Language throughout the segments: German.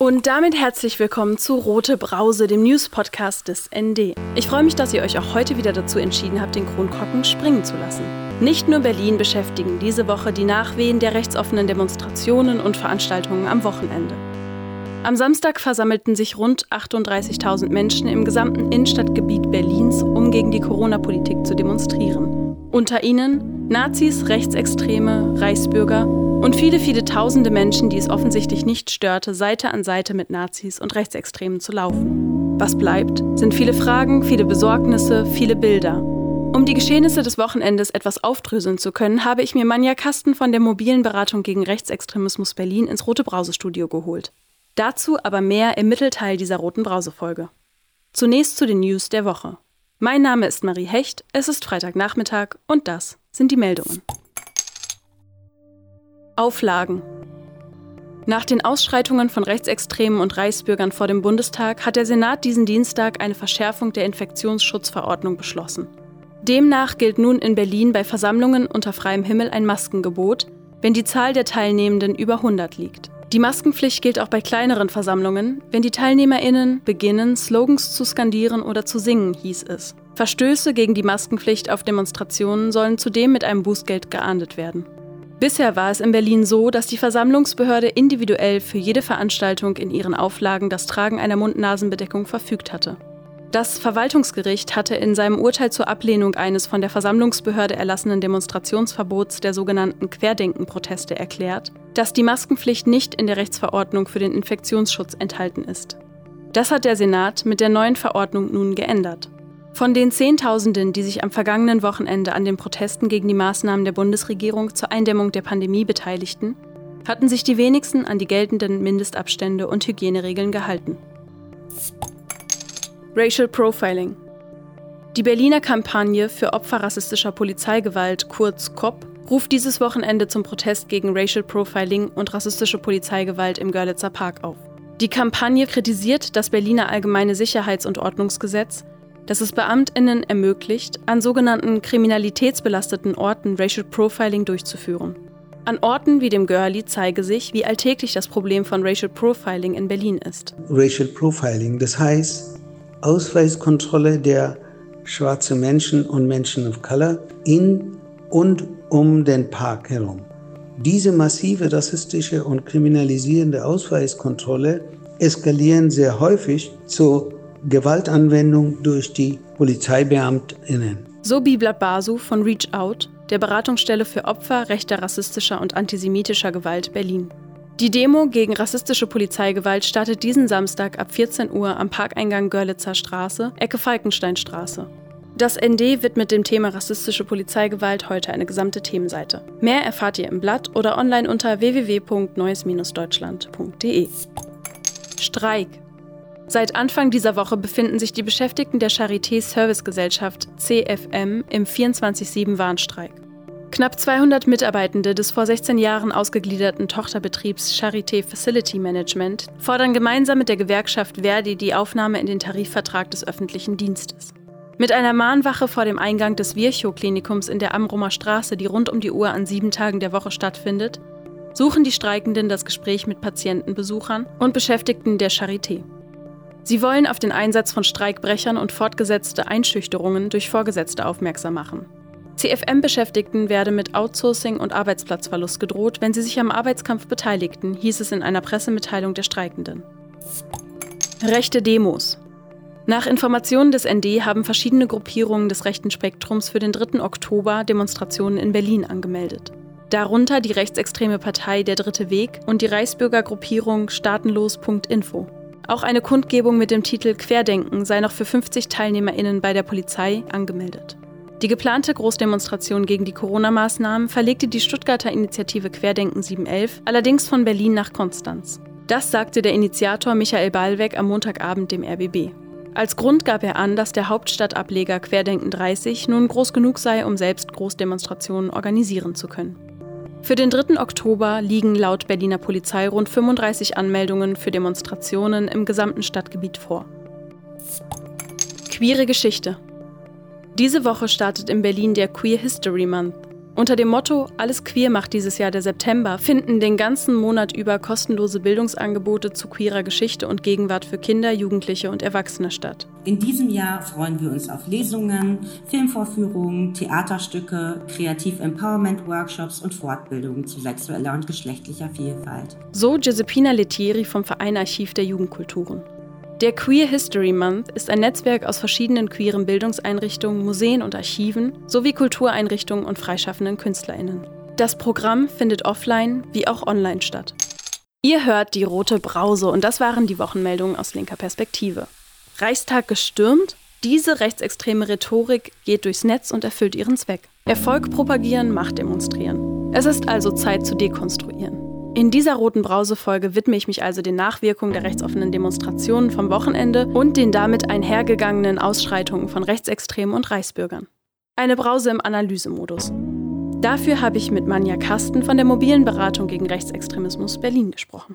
Und damit herzlich willkommen zu Rote Brause, dem News-Podcast des ND. Ich freue mich, dass ihr euch auch heute wieder dazu entschieden habt, den Kronkorken springen zu lassen. Nicht nur Berlin beschäftigen diese Woche die Nachwehen der rechtsoffenen Demonstrationen und Veranstaltungen am Wochenende. Am Samstag versammelten sich rund 38.000 Menschen im gesamten Innenstadtgebiet Berlins, um gegen die Corona-Politik zu demonstrieren. Unter ihnen Nazis, Rechtsextreme, Reichsbürger und viele, viele tausende Menschen, die es offensichtlich nicht störte, Seite an Seite mit Nazis und Rechtsextremen zu laufen. Was bleibt, sind viele Fragen, viele Besorgnisse, viele Bilder. Um die Geschehnisse des Wochenendes etwas aufdröseln zu können, habe ich mir Manja Kasten von der mobilen Beratung gegen Rechtsextremismus Berlin ins Rote Brause-Studio geholt. Dazu aber mehr im Mittelteil dieser Roten Brause-Folge. Zunächst zu den News der Woche. Mein Name ist Marie Hecht, es ist Freitagnachmittag und das sind die Meldungen. Auflagen. Nach den Ausschreitungen von Rechtsextremen und Reichsbürgern vor dem Bundestag hat der Senat diesen Dienstag eine Verschärfung der Infektionsschutzverordnung beschlossen. Demnach gilt nun in Berlin bei Versammlungen unter freiem Himmel ein Maskengebot, wenn die Zahl der Teilnehmenden über 100 liegt. Die Maskenpflicht gilt auch bei kleineren Versammlungen, wenn die TeilnehmerInnen beginnen, Slogans zu skandieren oder zu singen, hieß es. Verstöße gegen die Maskenpflicht auf Demonstrationen sollen zudem mit einem Bußgeld geahndet werden. Bisher war es in Berlin so, dass die Versammlungsbehörde individuell für jede Veranstaltung in ihren Auflagen das Tragen einer Mund-Nasen-Bedeckung verfügt hatte. Das Verwaltungsgericht hatte in seinem Urteil zur Ablehnung eines von der Versammlungsbehörde erlassenen Demonstrationsverbots der sogenannten Querdenken-Proteste erklärt, dass die Maskenpflicht nicht in der Rechtsverordnung für den Infektionsschutz enthalten ist. Das hat der Senat mit der neuen Verordnung nun geändert. Von den Zehntausenden, die sich am vergangenen Wochenende an den Protesten gegen die Maßnahmen der Bundesregierung zur Eindämmung der Pandemie beteiligten, hatten sich die wenigsten an die geltenden Mindestabstände und Hygieneregeln gehalten. Racial Profiling Die Berliner Kampagne für Opfer rassistischer Polizeigewalt, kurz COP, ruft dieses Wochenende zum Protest gegen Racial Profiling und rassistische Polizeigewalt im Görlitzer Park auf. Die Kampagne kritisiert das Berliner Allgemeine Sicherheits- und Ordnungsgesetz das es Beamtinnen ermöglicht, an sogenannten kriminalitätsbelasteten Orten Racial Profiling durchzuführen. An Orten wie dem Görli zeige sich, wie alltäglich das Problem von Racial Profiling in Berlin ist. Racial Profiling, das heißt Ausweiskontrolle der schwarzen Menschen und Menschen of Color in und um den Park herum. Diese massive rassistische und kriminalisierende Ausweiskontrolle eskalieren sehr häufig zu Gewaltanwendung durch die PolizeibeamtInnen. So Biblat Basu von Reach Out, der Beratungsstelle für Opfer rechter, rassistischer und antisemitischer Gewalt Berlin. Die Demo gegen rassistische Polizeigewalt startet diesen Samstag ab 14 Uhr am Parkeingang Görlitzer Straße, Ecke Falkensteinstraße. Das ND widmet dem Thema rassistische Polizeigewalt heute eine gesamte Themenseite. Mehr erfahrt ihr im Blatt oder online unter www.neues-deutschland.de. Streik Seit Anfang dieser Woche befinden sich die Beschäftigten der Charité Servicegesellschaft CFM im 24-7-Warnstreik. Knapp 200 Mitarbeitende des vor 16 Jahren ausgegliederten Tochterbetriebs Charité Facility Management fordern gemeinsam mit der Gewerkschaft Verdi die Aufnahme in den Tarifvertrag des öffentlichen Dienstes. Mit einer Mahnwache vor dem Eingang des Virchow-Klinikums in der Amrumer Straße, die rund um die Uhr an sieben Tagen der Woche stattfindet, suchen die Streikenden das Gespräch mit Patientenbesuchern und Beschäftigten der Charité. Sie wollen auf den Einsatz von Streikbrechern und fortgesetzte Einschüchterungen durch Vorgesetzte aufmerksam machen. CFM-Beschäftigten werde mit Outsourcing und Arbeitsplatzverlust gedroht, wenn sie sich am Arbeitskampf beteiligten, hieß es in einer Pressemitteilung der Streikenden. Rechte Demos. Nach Informationen des ND haben verschiedene Gruppierungen des rechten Spektrums für den 3. Oktober Demonstrationen in Berlin angemeldet. Darunter die rechtsextreme Partei Der Dritte Weg und die Reichsbürgergruppierung Staatenlos.info. Auch eine Kundgebung mit dem Titel Querdenken sei noch für 50 TeilnehmerInnen bei der Polizei angemeldet. Die geplante Großdemonstration gegen die Corona-Maßnahmen verlegte die Stuttgarter Initiative Querdenken 711 allerdings von Berlin nach Konstanz. Das sagte der Initiator Michael Ballweg am Montagabend dem RBB. Als Grund gab er an, dass der Hauptstadtableger Querdenken 30 nun groß genug sei, um selbst Großdemonstrationen organisieren zu können. Für den 3. Oktober liegen laut Berliner Polizei rund 35 Anmeldungen für Demonstrationen im gesamten Stadtgebiet vor. Queere Geschichte. Diese Woche startet in Berlin der Queer History Month. Unter dem Motto Alles queer macht dieses Jahr der September finden den ganzen Monat über kostenlose Bildungsangebote zu queerer Geschichte und Gegenwart für Kinder, Jugendliche und Erwachsene statt. In diesem Jahr freuen wir uns auf Lesungen, Filmvorführungen, Theaterstücke, Kreativ-Empowerment-Workshops und Fortbildungen zu sexueller und geschlechtlicher Vielfalt. So Giuseppina Lettieri vom Verein Archiv der Jugendkulturen. Der Queer History Month ist ein Netzwerk aus verschiedenen queeren Bildungseinrichtungen, Museen und Archiven sowie Kultureinrichtungen und freischaffenden KünstlerInnen. Das Programm findet offline wie auch online statt. Ihr hört die rote Brause und das waren die Wochenmeldungen aus linker Perspektive. Reichstag gestürmt? Diese rechtsextreme Rhetorik geht durchs Netz und erfüllt ihren Zweck. Erfolg propagieren, Macht demonstrieren. Es ist also Zeit zu dekonstruieren. In dieser roten Brause-Folge widme ich mich also den Nachwirkungen der rechtsoffenen Demonstrationen vom Wochenende und den damit einhergegangenen Ausschreitungen von Rechtsextremen und Reichsbürgern. Eine Brause im Analysemodus. Dafür habe ich mit Manja Kasten von der mobilen Beratung gegen Rechtsextremismus Berlin gesprochen.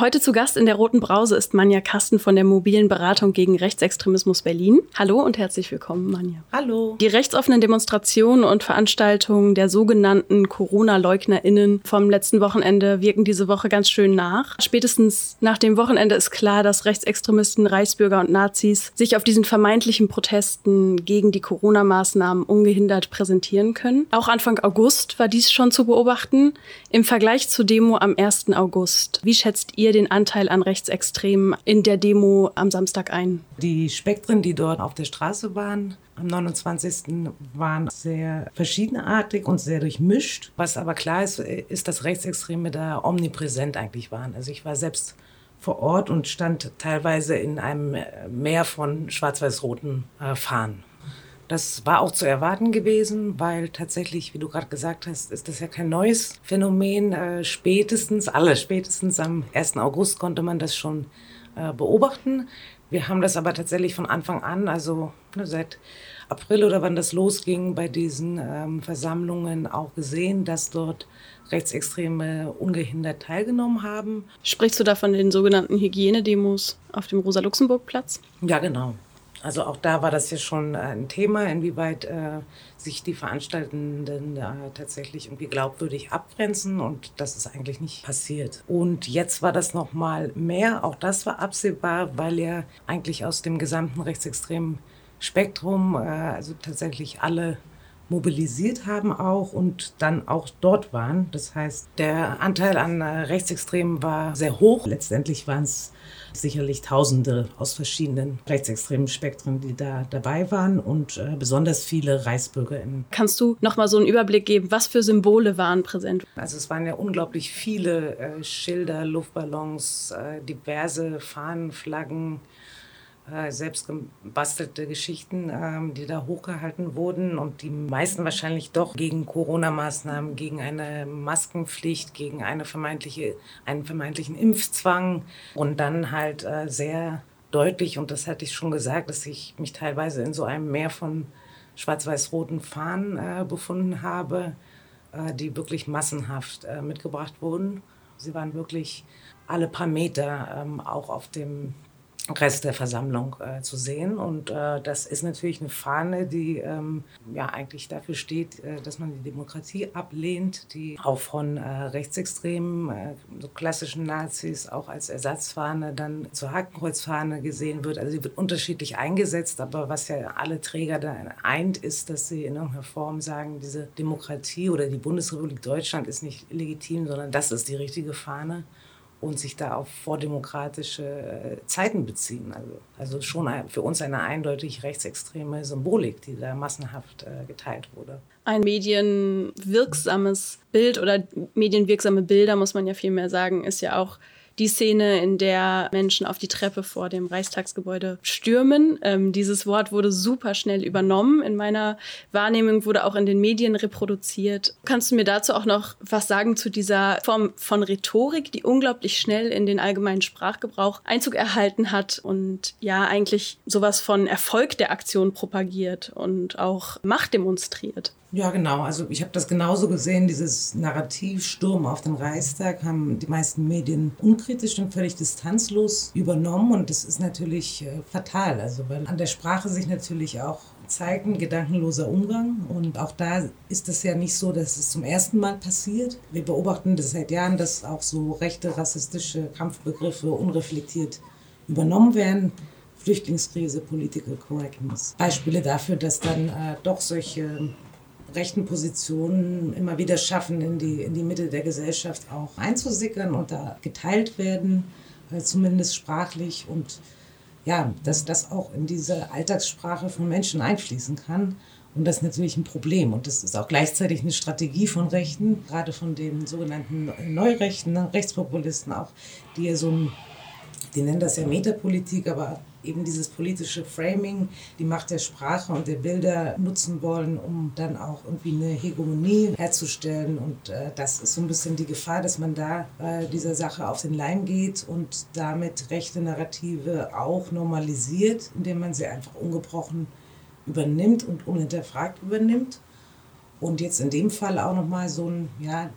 Heute zu Gast in der Roten Brause ist Manja Kasten von der mobilen Beratung gegen Rechtsextremismus Berlin. Hallo und herzlich willkommen, Manja. Hallo. Die rechtsoffenen Demonstrationen und Veranstaltungen der sogenannten Corona-LeugnerInnen vom letzten Wochenende wirken diese Woche ganz schön nach. Spätestens nach dem Wochenende ist klar, dass Rechtsextremisten, Reichsbürger und Nazis sich auf diesen vermeintlichen Protesten gegen die Corona-Maßnahmen ungehindert präsentieren können. Auch Anfang August war dies schon zu beobachten. Im Vergleich zur Demo am 1. August. Wie schätzt ihr ihr den Anteil an Rechtsextremen in der Demo am Samstag ein? Die Spektren, die dort auf der Straße waren, am 29. waren sehr verschiedenartig und sehr durchmischt. Was aber klar ist, ist, dass Rechtsextreme da omnipräsent eigentlich waren. Also ich war selbst vor Ort und stand teilweise in einem Meer von schwarz-weiß-roten äh, Fahnen. Das war auch zu erwarten gewesen, weil tatsächlich, wie du gerade gesagt hast, ist das ja kein neues Phänomen. Äh, spätestens, alle spätestens am 1. August konnte man das schon äh, beobachten. Wir haben das aber tatsächlich von Anfang an, also ne, seit April oder wann das losging, bei diesen ähm, Versammlungen auch gesehen, dass dort Rechtsextreme ungehindert teilgenommen haben. Sprichst du da von den sogenannten Hygienedemos auf dem Rosa-Luxemburg-Platz? Ja, genau. Also auch da war das ja schon äh, ein Thema, inwieweit äh, sich die Veranstaltenden äh, tatsächlich irgendwie glaubwürdig abgrenzen und das ist eigentlich nicht passiert. Und jetzt war das noch mal mehr, auch das war absehbar, weil ja eigentlich aus dem gesamten rechtsextremen Spektrum äh, also tatsächlich alle mobilisiert haben auch und dann auch dort waren. Das heißt, der Anteil an Rechtsextremen war sehr hoch. Letztendlich waren es sicherlich Tausende aus verschiedenen rechtsextremen Spektren, die da dabei waren und äh, besonders viele ReichsbürgerInnen. Kannst du noch mal so einen Überblick geben, was für Symbole waren präsent? Also es waren ja unglaublich viele äh, Schilder, Luftballons, äh, diverse Fahnen, Flaggen, äh, selbst gebastelte Geschichten, ähm, die da hochgehalten wurden und die meisten wahrscheinlich doch gegen Corona-Maßnahmen, gegen eine Maskenpflicht, gegen eine vermeintliche, einen vermeintlichen Impfzwang und dann halt äh, sehr deutlich, und das hatte ich schon gesagt, dass ich mich teilweise in so einem Meer von schwarz-weiß-roten Fahnen äh, befunden habe, äh, die wirklich massenhaft mitgebracht wurden. Sie waren wirklich alle paar Meter ähm, auch auf dem Rest der Versammlung äh, zu sehen. Und äh, das ist natürlich eine Fahne, die ähm, ja eigentlich dafür steht, äh, dass man die Demokratie ablehnt, die auch von äh, Rechtsextremen, äh, so klassischen Nazis, auch als Ersatzfahne dann zur Hakenkreuzfahne gesehen wird. Also sie wird unterschiedlich eingesetzt, aber was ja alle Träger da eint, ist, dass sie in irgendeiner Form sagen, diese Demokratie oder die Bundesrepublik Deutschland ist nicht legitim, sondern das ist die richtige Fahne und sich da auf vordemokratische äh, Zeiten beziehen. Also, also schon für uns eine eindeutig rechtsextreme Symbolik, die da massenhaft äh, geteilt wurde. Ein medienwirksames Bild oder medienwirksame Bilder, muss man ja vielmehr sagen, ist ja auch die Szene, in der Menschen auf die Treppe vor dem Reichstagsgebäude stürmen. Ähm, dieses Wort wurde super schnell übernommen. In meiner Wahrnehmung wurde auch in den Medien reproduziert. Kannst du mir dazu auch noch was sagen zu dieser Form von Rhetorik, die unglaublich schnell in den allgemeinen Sprachgebrauch Einzug erhalten hat und ja eigentlich sowas von Erfolg der Aktion propagiert und auch Macht demonstriert? Ja, genau. Also ich habe das genauso gesehen. Dieses Narrativsturm auf den Reichstag haben die meisten Medien unkritisch und völlig distanzlos übernommen. Und das ist natürlich äh, fatal. Also weil an der Sprache sich natürlich auch zeigt ein gedankenloser Umgang. Und auch da ist es ja nicht so, dass es zum ersten Mal passiert. Wir beobachten das seit Jahren, dass auch so rechte rassistische Kampfbegriffe unreflektiert übernommen werden. Flüchtlingskrise, Political Correctness. Beispiele dafür, dass dann äh, doch solche rechten Positionen immer wieder schaffen, in die, in die Mitte der Gesellschaft auch einzusickern und da geteilt werden, äh, zumindest sprachlich und ja, dass das auch in diese Alltagssprache von Menschen einfließen kann. Und das ist natürlich ein Problem. Und das ist auch gleichzeitig eine Strategie von Rechten, gerade von den sogenannten Neurechten, Rechtspopulisten auch, die ja so ein, die nennen das ja Metapolitik, aber eben dieses politische Framing, die Macht der Sprache und der Bilder nutzen wollen, um dann auch irgendwie eine Hegemonie herzustellen. Und äh, das ist so ein bisschen die Gefahr, dass man da äh, dieser Sache auf den Leim geht und damit rechte Narrative auch normalisiert, indem man sie einfach ungebrochen übernimmt und unhinterfragt übernimmt. Und jetzt in dem Fall auch nochmal so ein, ja,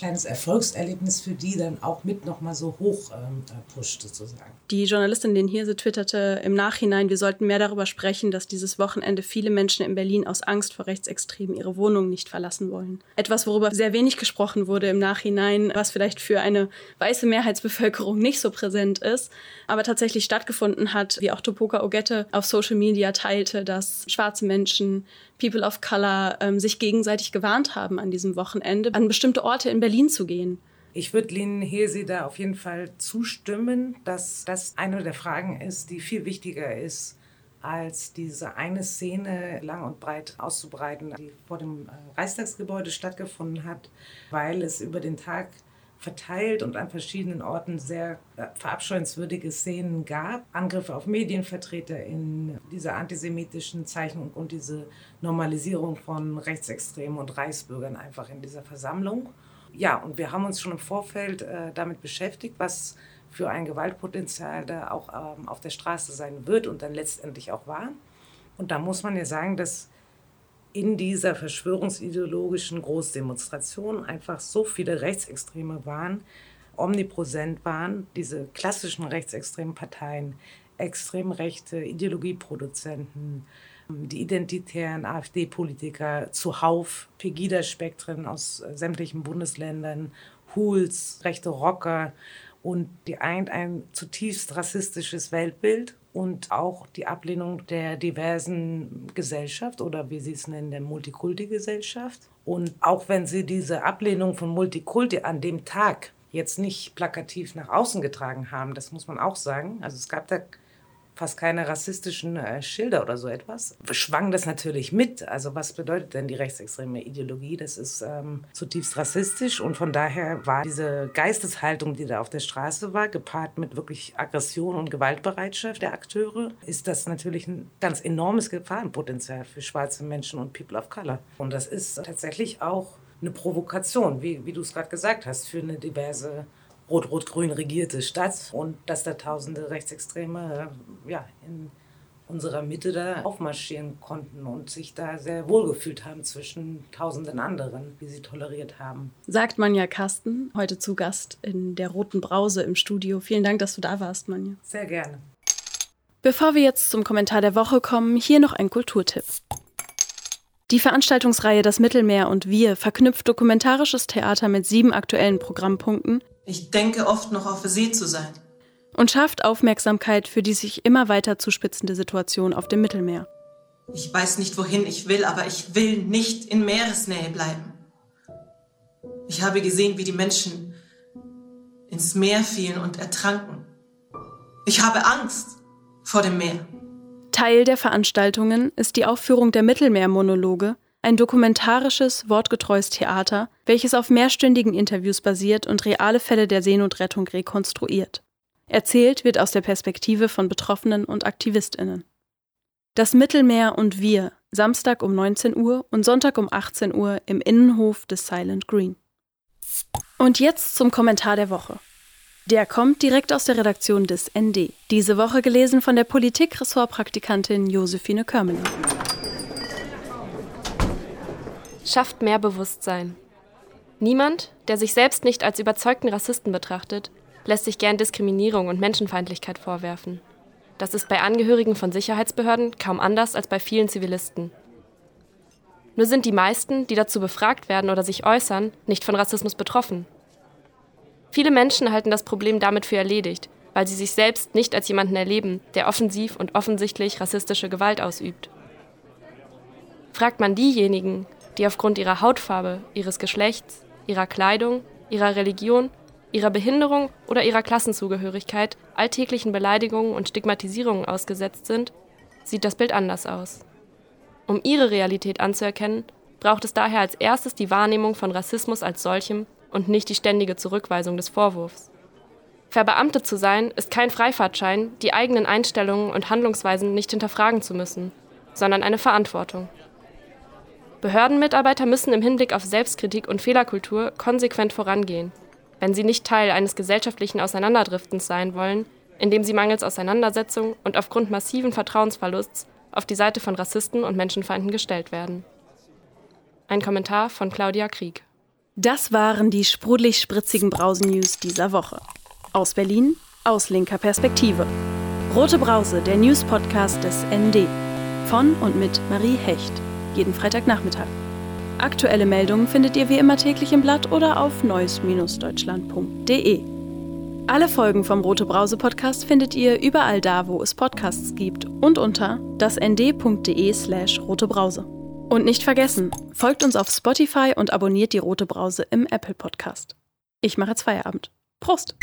kleines Erfolgserlebnis für die dann auch mit nochmal so hoch ähm, pusht sozusagen. Die Journalistin, den Hirse, twitterte im Nachhinein, wir sollten mehr darüber sprechen, dass dieses Wochenende viele Menschen in Berlin aus Angst vor Rechtsextremen ihre Wohnung nicht verlassen wollen. Etwas, worüber sehr wenig gesprochen wurde im Nachhinein, was vielleicht für eine weiße Mehrheitsbevölkerung nicht so präsent ist, aber tatsächlich stattgefunden hat, wie auch Topoka Ogette auf Social Media teilte, dass schwarze Menschen People of Color ähm, sich gegenseitig gewarnt haben an diesem Wochenende, an bestimmte Orte in Berlin zu gehen. Ich würde Lynn Hesi da auf jeden Fall zustimmen, dass das eine der Fragen ist, die viel wichtiger ist, als diese eine Szene lang und breit auszubreiten, die vor dem äh, Reichstagsgebäude stattgefunden hat, weil es über den Tag verteilt und an verschiedenen Orten sehr äh, verabscheuenswürdige Szenen gab. Angriffe auf Medienvertreter in dieser antisemitischen Zeichnung und diese Normalisierung von Rechtsextremen und Reichsbürgern einfach in dieser Versammlung. Ja, und wir haben uns schon im Vorfeld äh, damit beschäftigt, was für ein Gewaltpotenzial da auch ähm, auf der Straße sein wird und dann letztendlich auch war. Und da muss man ja sagen, dass in dieser verschwörungsideologischen Großdemonstration einfach so viele Rechtsextreme waren, omnipräsent waren, diese klassischen rechtsextremen Parteien, extrem rechte Ideologieproduzenten, die identitären AfD-Politiker zuhauf, Pegida-Spektren aus sämtlichen Bundesländern, Hools, rechte Rocker und die eint ein zutiefst rassistisches Weltbild und auch die Ablehnung der diversen Gesellschaft oder wie Sie es nennen, der Multikulti-Gesellschaft. Und auch wenn Sie diese Ablehnung von Multikulti an dem Tag jetzt nicht plakativ nach außen getragen haben, das muss man auch sagen. Also es gab da fast keine rassistischen äh, Schilder oder so etwas, schwang das natürlich mit. Also was bedeutet denn die rechtsextreme Ideologie? Das ist ähm, zutiefst rassistisch und von daher war diese Geisteshaltung, die da auf der Straße war, gepaart mit wirklich Aggression und Gewaltbereitschaft der Akteure, ist das natürlich ein ganz enormes Gefahrenpotenzial für schwarze Menschen und People of Color. Und das ist tatsächlich auch eine Provokation, wie, wie du es gerade gesagt hast, für eine diverse rot-rot-grün regierte Stadt und dass da tausende Rechtsextreme ja, in unserer Mitte da aufmarschieren konnten und sich da sehr wohlgefühlt haben zwischen tausenden anderen, die sie toleriert haben. Sagt Manja Kasten, heute zu Gast in der Roten Brause im Studio. Vielen Dank, dass du da warst, Manja. Sehr gerne. Bevor wir jetzt zum Kommentar der Woche kommen, hier noch ein Kulturtipp. Die Veranstaltungsreihe Das Mittelmeer und wir verknüpft dokumentarisches Theater mit sieben aktuellen Programmpunkten, ich denke oft noch auf See zu sein. Und schafft Aufmerksamkeit für die sich immer weiter zuspitzende Situation auf dem Mittelmeer. Ich weiß nicht, wohin ich will, aber ich will nicht in Meeresnähe bleiben. Ich habe gesehen, wie die Menschen ins Meer fielen und ertranken. Ich habe Angst vor dem Meer. Teil der Veranstaltungen ist die Aufführung der Mittelmeermonologe, ein dokumentarisches, wortgetreues Theater, welches auf mehrstündigen Interviews basiert und reale Fälle der Seenotrettung rekonstruiert. Erzählt wird aus der Perspektive von Betroffenen und Aktivistinnen. Das Mittelmeer und wir, Samstag um 19 Uhr und Sonntag um 18 Uhr im Innenhof des Silent Green. Und jetzt zum Kommentar der Woche. Der kommt direkt aus der Redaktion des ND. Diese Woche gelesen von der Politik-Ressortpraktikantin Josephine Körmeling. schafft mehr Bewusstsein. Niemand, der sich selbst nicht als überzeugten Rassisten betrachtet, lässt sich gern Diskriminierung und Menschenfeindlichkeit vorwerfen. Das ist bei Angehörigen von Sicherheitsbehörden kaum anders als bei vielen Zivilisten. Nur sind die meisten, die dazu befragt werden oder sich äußern, nicht von Rassismus betroffen. Viele Menschen halten das Problem damit für erledigt, weil sie sich selbst nicht als jemanden erleben, der offensiv und offensichtlich rassistische Gewalt ausübt. Fragt man diejenigen, die aufgrund ihrer Hautfarbe, ihres Geschlechts, ihrer Kleidung, ihrer Religion ihrer Behinderung oder ihrer Klassenzugehörigkeit alltäglichen Beleidigungen und Stigmatisierungen ausgesetzt sind, sieht das Bild anders aus. Um ihre Realität anzuerkennen, braucht es daher als erstes die Wahrnehmung von Rassismus als solchem und nicht die ständige Zurückweisung des Vorwurfs. Verbeamtet zu sein, ist kein Freifahrtschein, die eigenen Einstellungen und Handlungsweisen nicht hinterfragen zu müssen, sondern eine Verantwortung. Behördenmitarbeiter müssen im Hinblick auf Selbstkritik und Fehlerkultur konsequent vorangehen wenn sie nicht Teil eines gesellschaftlichen Auseinanderdriftens sein wollen, indem sie mangels Auseinandersetzung und aufgrund massiven Vertrauensverlusts auf die Seite von Rassisten und Menschenfeinden gestellt werden. Ein Kommentar von Claudia Krieg. Das waren die sprudelig-spritzigen Brausen-News dieser Woche. Aus Berlin, aus linker Perspektive. Rote Brause, der News-Podcast des ND. Von und mit Marie Hecht. Jeden Freitagnachmittag. Aktuelle Meldungen findet ihr wie immer täglich im Blatt oder auf neues-deutschland.de. Alle Folgen vom Rote Brause Podcast findet ihr überall da, wo es Podcasts gibt und unter dasnd.de/slash rotebrause. Und nicht vergessen, folgt uns auf Spotify und abonniert die Rote Brause im Apple Podcast. Ich mache jetzt Feierabend. Prost!